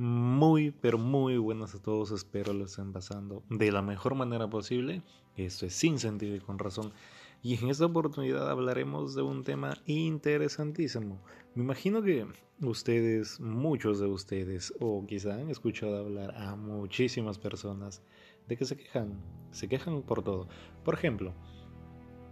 Muy, pero muy buenas a todos. Espero lo estén pasando de la mejor manera posible. Esto es sin sentido y con razón. Y en esta oportunidad hablaremos de un tema interesantísimo. Me imagino que ustedes, muchos de ustedes, o quizá han escuchado hablar a muchísimas personas de que se quejan. Se quejan por todo. Por ejemplo,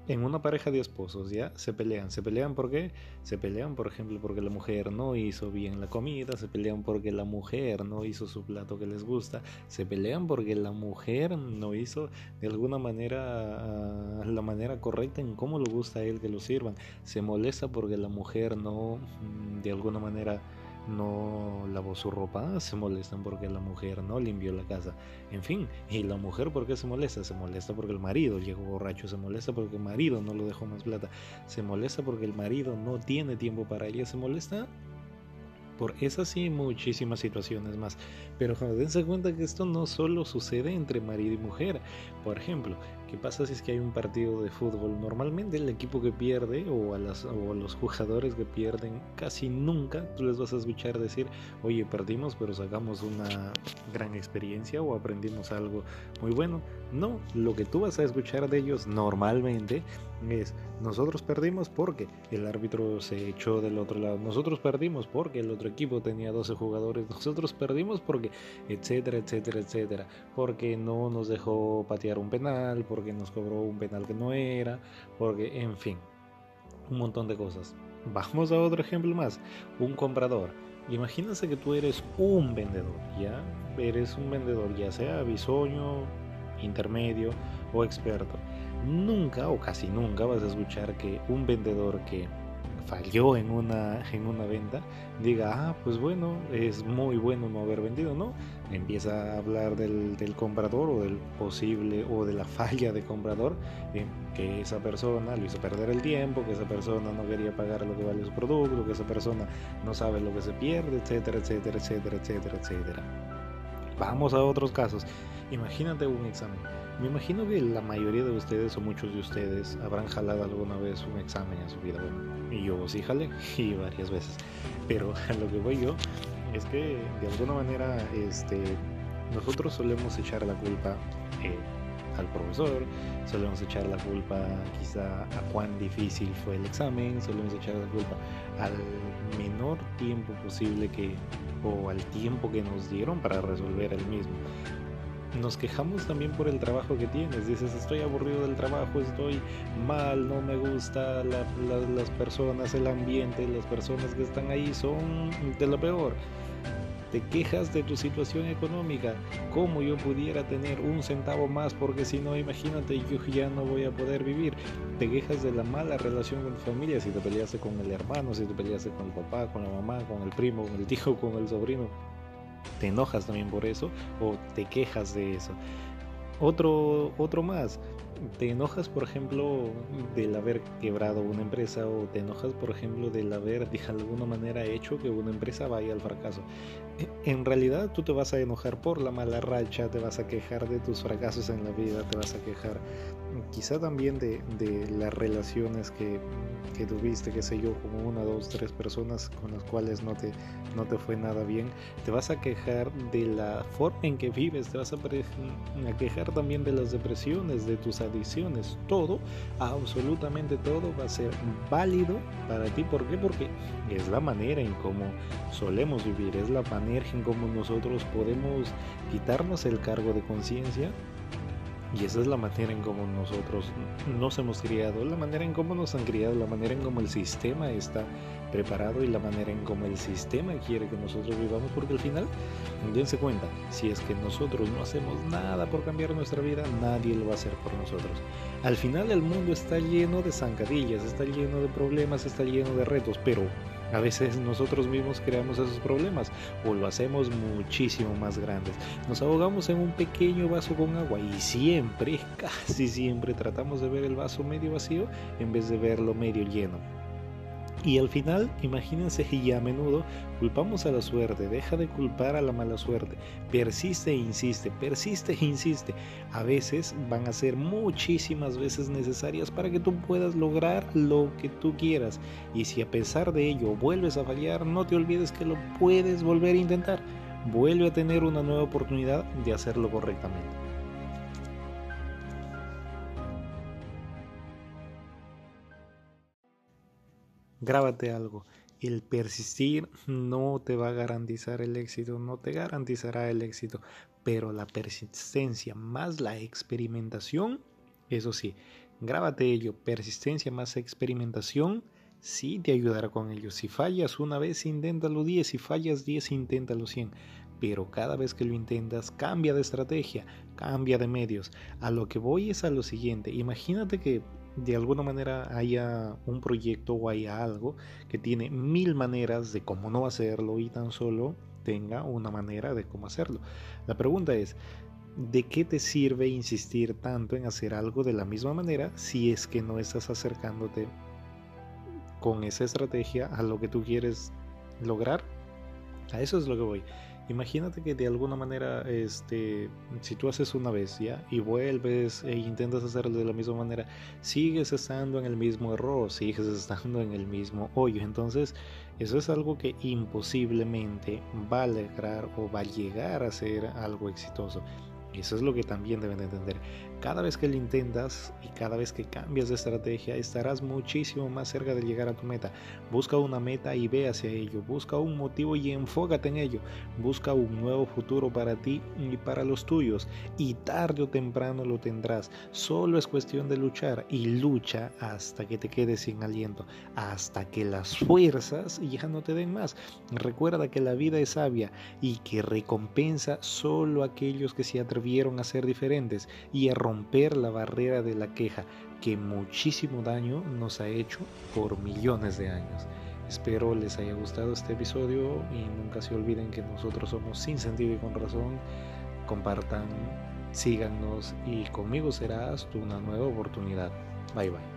en una pareja de esposos, ¿ya? Se pelean. ¿Se pelean por qué? Se pelean, por ejemplo, porque la mujer no hizo bien la comida, se pelean porque la mujer no hizo su plato que les gusta, se pelean porque la mujer no hizo de alguna manera la manera correcta en cómo le gusta a él que lo sirvan, se molesta porque la mujer no, mm, de alguna manera, no lavó su ropa, se molestan porque la mujer no limpió la casa. En fin, ¿y la mujer por qué se molesta? Se molesta porque el marido llegó borracho, se molesta porque el marido no lo dejó más plata, se molesta porque el marido no tiene tiempo para ella, se molesta por esas y muchísimas situaciones más. Pero dense cuenta que esto no solo sucede entre marido y mujer. Por ejemplo, ¿qué pasa si es que hay un partido de fútbol? Normalmente el equipo que pierde o a, o a los jugadores que pierden casi nunca tú les vas a escuchar decir, oye, perdimos pero sacamos una gran experiencia o aprendimos algo muy bueno. No, lo que tú vas a escuchar de ellos normalmente es, nosotros perdimos porque el árbitro se echó del otro lado, nosotros perdimos porque el otro equipo tenía 12 jugadores, nosotros perdimos porque, etcétera, etcétera, etcétera, porque no nos dejó patear un penal, porque nos cobró un penal que no era, porque, en fin, un montón de cosas. Vamos a otro ejemplo más, un comprador. Imagínense que tú eres un vendedor, ¿ya? Eres un vendedor, ya sea bisoño, intermedio o experto. Nunca o casi nunca vas a escuchar que un vendedor que falló en una, en una venta, diga, ah, pues bueno, es muy bueno no haber vendido, ¿no? Empieza a hablar del, comprador o del posible o de la falla de comprador, que esa persona lo hizo perder el tiempo, que esa persona no quería pagar lo que vale su producto, que esa persona no sabe lo que se pierde, etcétera, etcétera, etcétera, etcétera, etcétera. Vamos a otros casos. Imagínate un examen me imagino que la mayoría de ustedes o muchos de ustedes habrán jalado alguna vez un examen en su vida. Bueno, y yo sí jalé y varias veces. Pero lo que voy yo es que de alguna manera este, nosotros solemos echar la culpa eh, al profesor, solemos echar la culpa quizá a cuán difícil fue el examen, solemos echar la culpa al menor tiempo posible que o al tiempo que nos dieron para resolver el mismo nos quejamos también por el trabajo que tienes. Dices, estoy aburrido del trabajo, estoy mal, no me gusta las personas, el ambiente, las personas que están ahí son de lo peor. Te quejas de tu situación económica, cómo yo pudiera tener un centavo más porque si no, imagínate, yo ya no voy a poder vivir. Te quejas de la mala relación con tu familia, si te peleaste con el hermano, si te peleaste con el papá, con la mamá, con el primo, con el tío, con el sobrino te enojas también por eso o te quejas de eso. Otro, otro más, te enojas por ejemplo del haber quebrado una empresa o te enojas por ejemplo del haber de alguna manera hecho que una empresa vaya al fracaso. E, en realidad tú te vas a enojar por la mala racha, te vas a quejar de tus fracasos en la vida, te vas a quejar quizá también de, de las relaciones que, que, tuviste, qué sé yo, como una, dos, tres personas con las cuales no te, no te fue nada bien, te vas a quejar de la forma en que vives, te vas a, a quejar también de las depresiones, de tus adicciones, todo, absolutamente todo va a ser válido para ti, ¿por qué? Porque es la manera en cómo solemos vivir, es la manera en cómo nosotros podemos quitarnos el cargo de conciencia y esa es la manera en cómo nosotros nos hemos criado, la manera en cómo nos han criado, la manera en cómo el sistema está preparado y la manera en cómo el sistema quiere que nosotros vivamos, porque al final, dense cuenta, si es que nosotros no hacemos nada por cambiar nuestra vida, nadie lo va a hacer por nosotros. Al final el mundo está lleno de zancadillas, está lleno de problemas, está lleno de retos, pero a veces nosotros mismos creamos esos problemas o lo hacemos muchísimo más grandes. Nos ahogamos en un pequeño vaso con agua y siempre, casi siempre tratamos de ver el vaso medio vacío en vez de verlo medio lleno. Y al final, imagínense y a menudo culpamos a la suerte, deja de culpar a la mala suerte, persiste e insiste, persiste e insiste. A veces van a ser muchísimas veces necesarias para que tú puedas lograr lo que tú quieras. Y si a pesar de ello vuelves a fallar, no te olvides que lo puedes volver a intentar vuelve a tener una nueva oportunidad de hacerlo correctamente. Grábate algo. El persistir no te va a garantizar el éxito, no te garantizará el éxito, pero la persistencia más la experimentación, eso sí, grábate ello, persistencia más experimentación, sí te ayudará con ello. Si fallas una vez, inténtalo 10, si fallas 10, inténtalo 100. Pero cada vez que lo intentas, cambia de estrategia, cambia de medios. A lo que voy es a lo siguiente. Imagínate que de alguna manera haya un proyecto o haya algo que tiene mil maneras de cómo no hacerlo y tan solo tenga una manera de cómo hacerlo. La pregunta es, ¿de qué te sirve insistir tanto en hacer algo de la misma manera si es que no estás acercándote con esa estrategia a lo que tú quieres lograr? A eso es lo que voy. Imagínate que de alguna manera, este, si tú haces una vez ya y vuelves e intentas hacerlo de la misma manera, sigues estando en el mismo error, sigues estando en el mismo hoyo. Entonces, eso es algo que imposiblemente va a lograr o va a llegar a ser algo exitoso. Eso es lo que también deben entender. Cada vez que lo intentas y cada vez que cambias de estrategia, estarás muchísimo más cerca de llegar a tu meta. Busca una meta y ve hacia ello. Busca un motivo y enfócate en ello. Busca un nuevo futuro para ti y para los tuyos. Y tarde o temprano lo tendrás. Solo es cuestión de luchar y lucha hasta que te quedes sin aliento. Hasta que las fuerzas ya no te den más. Recuerda que la vida es sabia y que recompensa solo a aquellos que se atreven a ser diferentes y a romper la barrera de la queja que muchísimo daño nos ha hecho por millones de años. Espero les haya gustado este episodio y nunca se olviden que nosotros somos sin sentido y con razón. Compartan, síganos y conmigo será hasta una nueva oportunidad. Bye bye.